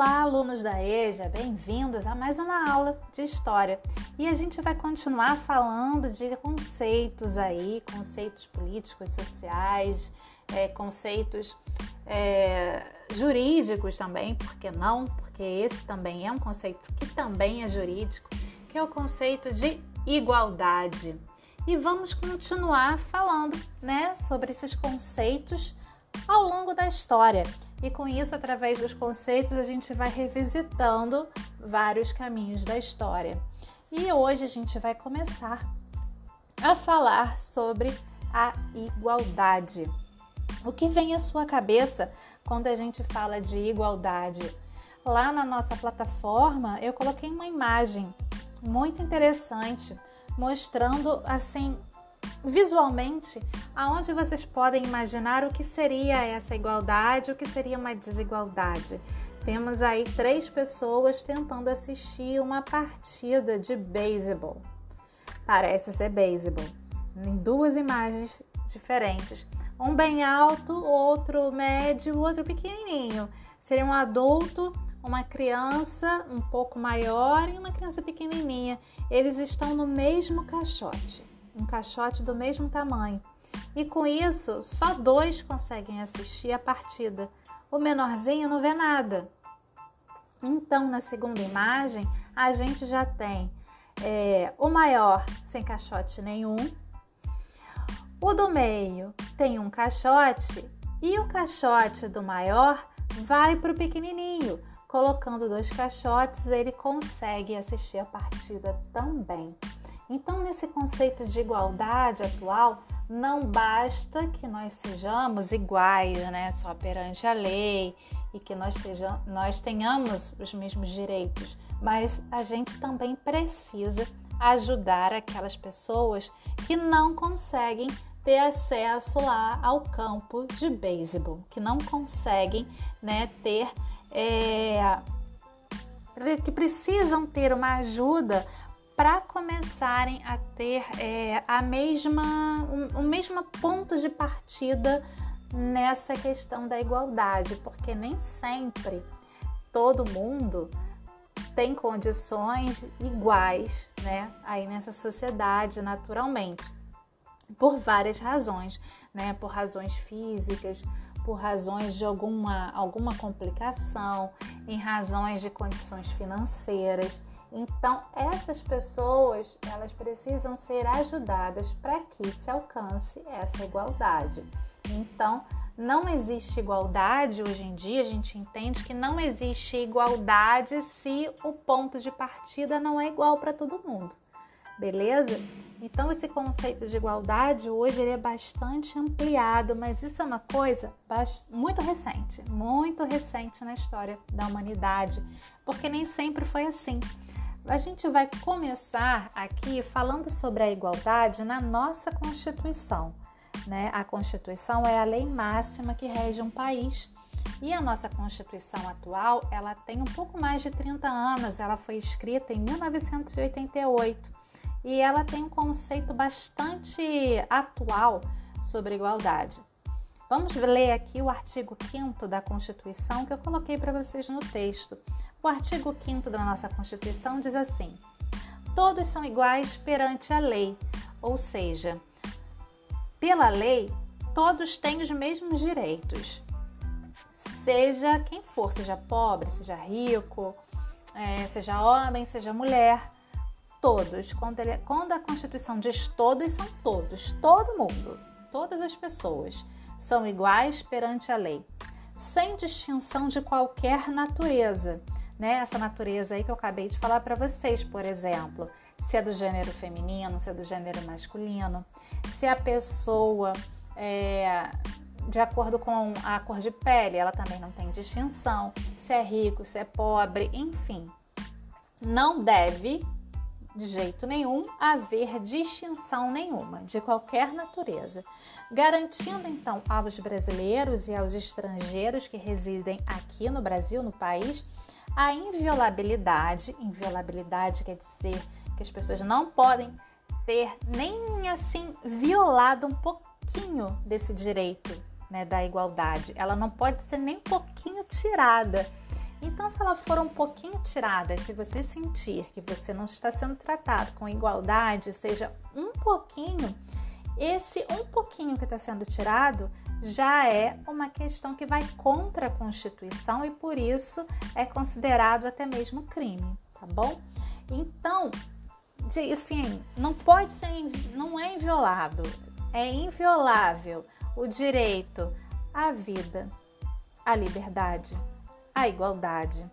Olá, alunos da EJA, bem-vindos a mais uma aula de História. E a gente vai continuar falando de conceitos aí, conceitos políticos, sociais, é, conceitos é, jurídicos também, por que não? Porque esse também é um conceito que também é jurídico, que é o conceito de igualdade. E vamos continuar falando né, sobre esses conceitos ao longo da história. E com isso, através dos conceitos, a gente vai revisitando vários caminhos da história. E hoje a gente vai começar a falar sobre a igualdade. O que vem à sua cabeça quando a gente fala de igualdade? Lá na nossa plataforma, eu coloquei uma imagem muito interessante mostrando assim visualmente aonde vocês podem imaginar o que seria essa igualdade, o que seria uma desigualdade. Temos aí três pessoas tentando assistir uma partida de beisebol. Parece ser beisebol, em duas imagens diferentes. Um bem alto, outro médio, outro pequenininho. Seria um adulto, uma criança um pouco maior e uma criança pequenininha. Eles estão no mesmo caixote um caixote do mesmo tamanho. E com isso, só dois conseguem assistir a partida. O menorzinho não vê nada. Então, na segunda imagem, a gente já tem é, o maior sem caixote nenhum, o do meio tem um caixote e o caixote do maior vai para o pequenininho. Colocando dois caixotes, ele consegue assistir a partida também. Então, nesse conceito de igualdade atual, não basta que nós sejamos iguais, né, só perante a lei e que nós, tejamos, nós tenhamos os mesmos direitos, mas a gente também precisa ajudar aquelas pessoas que não conseguem ter acesso lá ao campo de beisebol, que não conseguem né, ter, é, que precisam ter uma ajuda para começarem a ter é, a mesma, o, o mesmo ponto de partida nessa questão da igualdade, porque nem sempre todo mundo tem condições iguais, né, aí nessa sociedade naturalmente, por várias razões, né, por razões físicas, por razões de alguma, alguma complicação, em razões de condições financeiras. Então, essas pessoas, elas precisam ser ajudadas para que se alcance essa igualdade. Então, não existe igualdade hoje em dia, a gente entende que não existe igualdade se o ponto de partida não é igual para todo mundo. Beleza? Então esse conceito de igualdade hoje ele é bastante ampliado, mas isso é uma coisa muito recente, muito recente na história da humanidade, porque nem sempre foi assim. A gente vai começar aqui falando sobre a igualdade na nossa Constituição. Né? A Constituição é a lei máxima que rege um país. E a nossa Constituição atual, ela tem um pouco mais de 30 anos, ela foi escrita em 1988 e ela tem um conceito bastante atual sobre igualdade. Vamos ler aqui o artigo 5 da Constituição que eu coloquei para vocês no texto. O artigo 5 da nossa Constituição diz assim: Todos são iguais perante a lei, ou seja, pela lei, todos têm os mesmos direitos. Seja quem for, seja pobre, seja rico, é, seja homem, seja mulher, todos. Quando, ele, quando a Constituição diz todos, são todos, todo mundo, todas as pessoas são iguais perante a lei, sem distinção de qualquer natureza. Né? Essa natureza aí que eu acabei de falar para vocês, por exemplo, se é do gênero feminino, se é do gênero masculino, se a pessoa é, de acordo com a cor de pele, ela também não tem distinção, se é rico, se é pobre, enfim. Não deve de jeito nenhum haver distinção nenhuma, de qualquer natureza, garantindo então aos brasileiros e aos estrangeiros que residem aqui no Brasil, no país, a inviolabilidade. Inviolabilidade quer dizer que as pessoas não podem ter nem assim violado um pouquinho desse direito né, da igualdade. Ela não pode ser nem um pouquinho tirada. Então, se ela for um pouquinho tirada, se você sentir que você não está sendo tratado com igualdade, seja um pouquinho, esse um pouquinho que está sendo tirado já é uma questão que vai contra a Constituição e por isso é considerado até mesmo crime, tá bom? Então, assim, não pode ser, não é inviolado, é inviolável o direito à vida, à liberdade, à igualdade,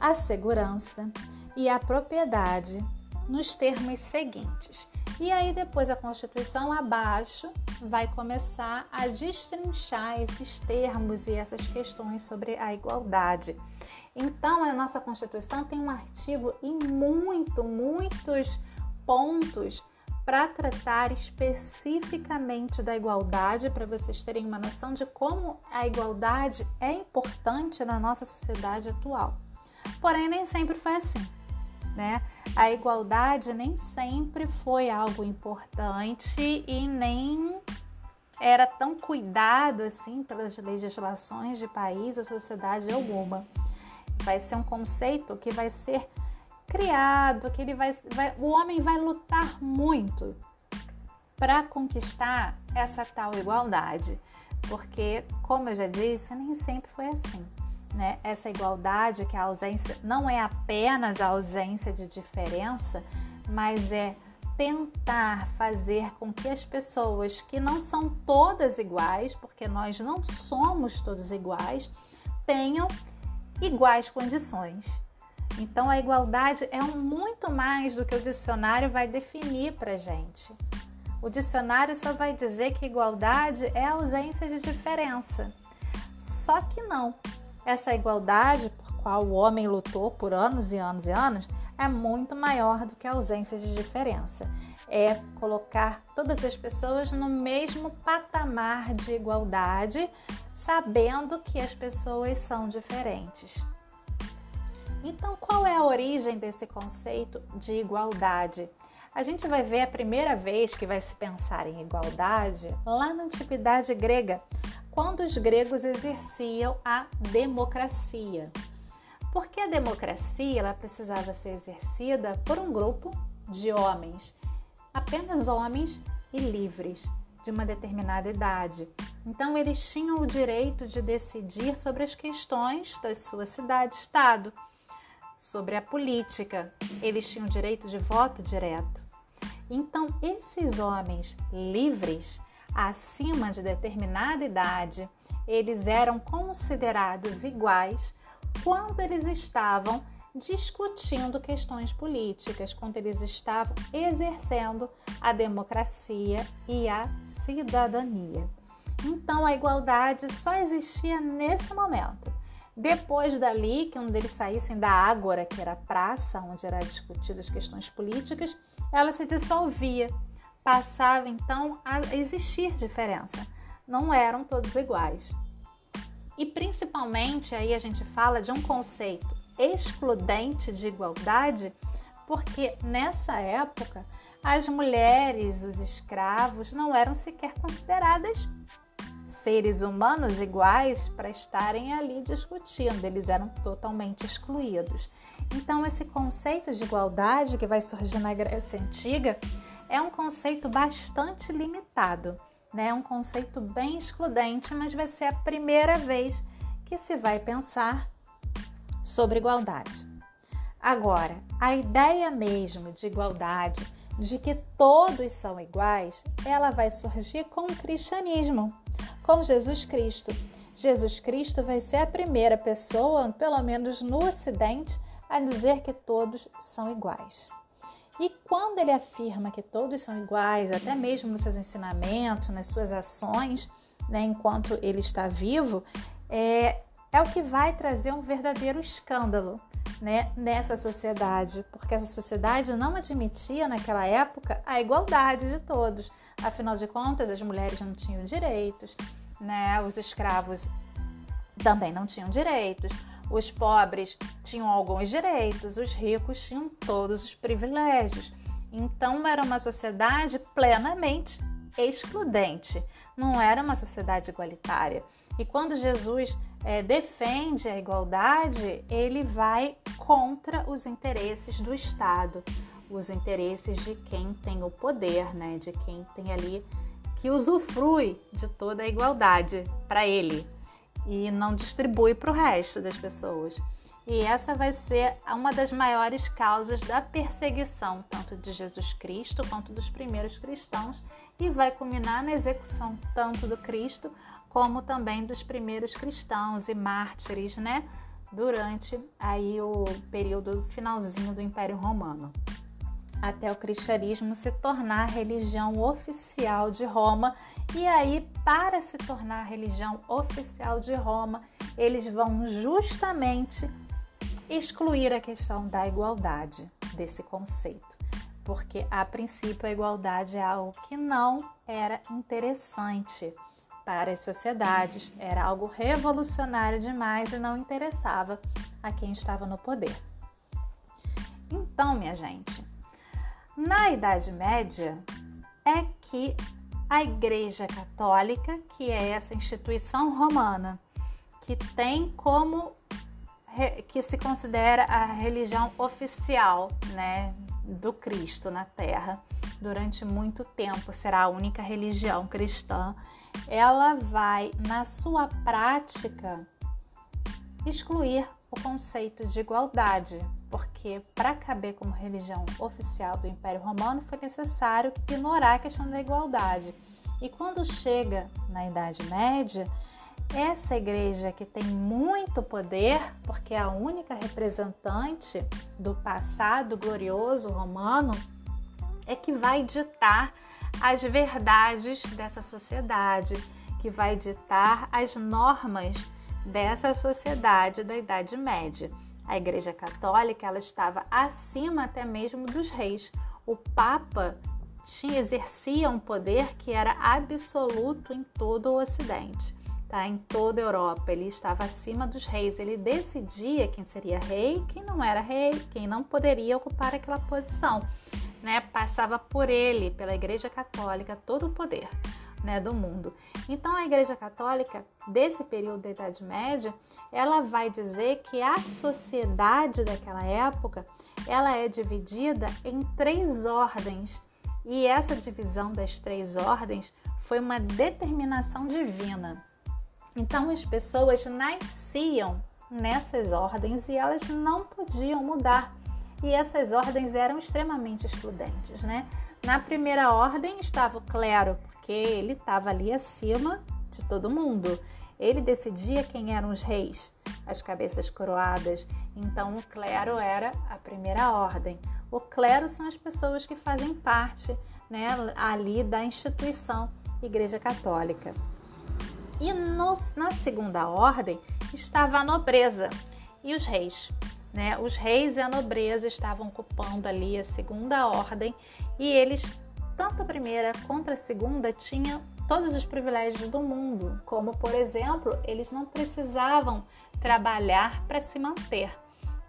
à segurança e à propriedade nos termos seguintes. E aí depois a Constituição abaixo vai começar a destrinchar esses termos e essas questões sobre a igualdade. Então a nossa Constituição tem um artigo e muito, muitos pontos para tratar especificamente da igualdade, para vocês terem uma noção de como a igualdade é importante na nossa sociedade atual. Porém, nem sempre foi assim, né? A igualdade nem sempre foi algo importante e nem era tão cuidado assim pelas legislações de país ou sociedade alguma. Vai ser um conceito que vai ser criado, que ele vai, vai o homem vai lutar muito para conquistar essa tal igualdade, porque como eu já disse, nem sempre foi assim. Né? Essa igualdade que a ausência não é apenas a ausência de diferença, mas é tentar fazer com que as pessoas que não são todas iguais, porque nós não somos todos iguais, tenham iguais condições. Então, a igualdade é um muito mais do que o dicionário vai definir para gente. O dicionário só vai dizer que igualdade é ausência de diferença. Só que não. Essa igualdade, por qual o homem lutou por anos e anos e anos, é muito maior do que a ausência de diferença. É colocar todas as pessoas no mesmo patamar de igualdade, sabendo que as pessoas são diferentes. Então, qual é a origem desse conceito de igualdade? A gente vai ver a primeira vez que vai se pensar em igualdade lá na antiguidade grega, quando os gregos exerciam a democracia. Porque a democracia ela precisava ser exercida por um grupo de homens, apenas homens e livres, de uma determinada idade. Então, eles tinham o direito de decidir sobre as questões da sua cidade-estado sobre a política. Eles tinham direito de voto direto. Então, esses homens livres, acima de determinada idade, eles eram considerados iguais quando eles estavam discutindo questões políticas, quando eles estavam exercendo a democracia e a cidadania. Então, a igualdade só existia nesse momento. Depois dali, que um deles saíssem da Ágora, que era a praça onde eram discutidas questões políticas, ela se dissolvia. Passava então a existir diferença. Não eram todos iguais. E principalmente aí a gente fala de um conceito excludente de igualdade, porque nessa época as mulheres, os escravos não eram sequer consideradas seres humanos iguais para estarem ali discutindo, eles eram totalmente excluídos. Então, esse conceito de igualdade que vai surgir na Grécia Antiga é um conceito bastante limitado, né? É um conceito bem excludente, mas vai ser a primeira vez que se vai pensar sobre igualdade. Agora, a ideia mesmo de igualdade, de que todos são iguais, ela vai surgir com o cristianismo com Jesus Cristo. Jesus Cristo vai ser a primeira pessoa, pelo menos no Ocidente, a dizer que todos são iguais. E quando ele afirma que todos são iguais, até mesmo nos seus ensinamentos, nas suas ações, né, enquanto ele está vivo, é, é o que vai trazer um verdadeiro escândalo né, nessa sociedade, porque essa sociedade não admitia naquela época a igualdade de todos. Afinal de contas, as mulheres não tinham direitos, né? Os escravos também não tinham direitos. Os pobres tinham alguns direitos, os ricos tinham todos os privilégios. Então era uma sociedade plenamente excludente, não era uma sociedade igualitária. E quando Jesus é, defende a igualdade, ele vai contra os interesses do Estado, os interesses de quem tem o poder, né? de quem tem ali que usufrui de toda a igualdade para ele e não distribui para o resto das pessoas. E essa vai ser uma das maiores causas da perseguição, tanto de Jesus Cristo quanto dos primeiros cristãos, e vai culminar na execução tanto do Cristo como também dos primeiros cristãos e mártires, né? Durante aí o período finalzinho do Império Romano até o cristianismo se tornar a religião oficial de Roma. E aí, para se tornar a religião oficial de Roma, eles vão justamente excluir a questão da igualdade desse conceito, porque a princípio a igualdade é algo que não era interessante para as sociedades, era algo revolucionário demais e não interessava a quem estava no poder. Então, minha gente, na Idade Média é que a Igreja Católica, que é essa instituição romana, que tem como que se considera a religião oficial, né, do Cristo na Terra, durante muito tempo será a única religião cristã, ela vai na sua prática excluir o conceito de igualdade, porque para caber como religião oficial do Império Romano foi necessário ignorar a questão da igualdade. E quando chega na Idade Média, essa igreja que tem muito poder, porque é a única representante do passado glorioso romano, é que vai ditar as verdades dessa sociedade, que vai ditar as normas dessa sociedade da Idade Média. A Igreja Católica ela estava acima até mesmo dos reis. O Papa tinha, exercia um poder que era absoluto em todo o Ocidente, tá? em toda a Europa. Ele estava acima dos reis. Ele decidia quem seria rei, quem não era rei, quem não poderia ocupar aquela posição. Né? Passava por ele, pela Igreja Católica, todo o poder né, do mundo. Então a Igreja Católica desse período da Idade Média, ela vai dizer que a sociedade daquela época, ela é dividida em três ordens. E essa divisão das três ordens foi uma determinação divina. Então as pessoas nasciam nessas ordens e elas não podiam mudar. E essas ordens eram extremamente excludentes, né? Na primeira ordem estava o clero, porque ele estava ali acima de todo mundo. Ele decidia quem eram os reis, as cabeças coroadas. Então, o clero era a primeira ordem. O clero são as pessoas que fazem parte né, ali da instituição Igreja Católica. E no, na segunda ordem estava a nobreza e os reis. Né? Os reis e a nobreza estavam ocupando ali a segunda ordem e eles, tanto a primeira quanto a segunda, tinham todos os privilégios do mundo, como por exemplo, eles não precisavam trabalhar para se manter.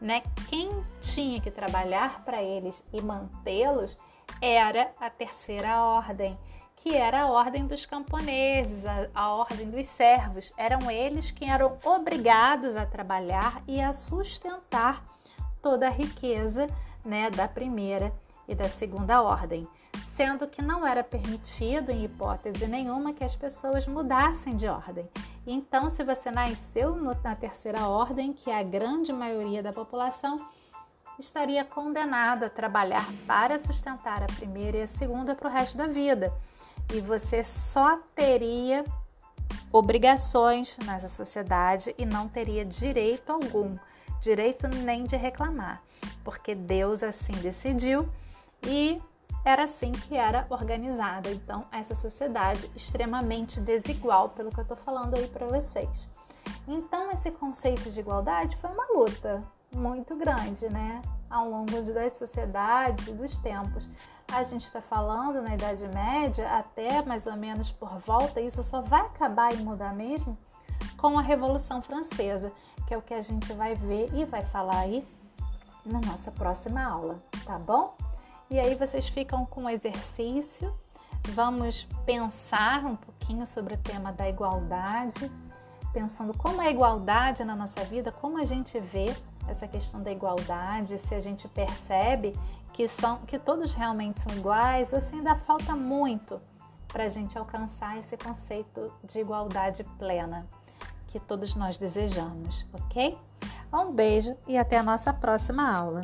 Né? Quem tinha que trabalhar para eles e mantê-los era a terceira ordem, que era a ordem dos camponeses, a, a ordem dos servos. Eram eles que eram obrigados a trabalhar e a sustentar toda a riqueza né, da primeira e da segunda ordem, sendo que não era permitido, em hipótese nenhuma, que as pessoas mudassem de ordem. Então, se você nasceu na terceira ordem, que é a grande maioria da população, estaria condenado a trabalhar para sustentar a primeira e a segunda para o resto da vida. E você só teria obrigações nessa sociedade e não teria direito algum, direito nem de reclamar, porque Deus assim decidiu e era assim que era organizada. Então, essa sociedade extremamente desigual, pelo que eu estou falando aí para vocês. Então, esse conceito de igualdade foi uma luta muito grande, né? Ao longo das sociedades e dos tempos. A gente está falando na Idade Média, até mais ou menos por volta, isso só vai acabar e mudar mesmo com a Revolução Francesa, que é o que a gente vai ver e vai falar aí na nossa próxima aula, tá bom? E aí vocês ficam com o exercício vamos pensar um pouquinho sobre o tema da igualdade, pensando como é a igualdade na nossa vida, como a gente vê essa questão da igualdade, se a gente percebe que, são, que todos realmente são iguais ou se ainda falta muito para a gente alcançar esse conceito de igualdade plena que todos nós desejamos, ok? Um beijo e até a nossa próxima aula.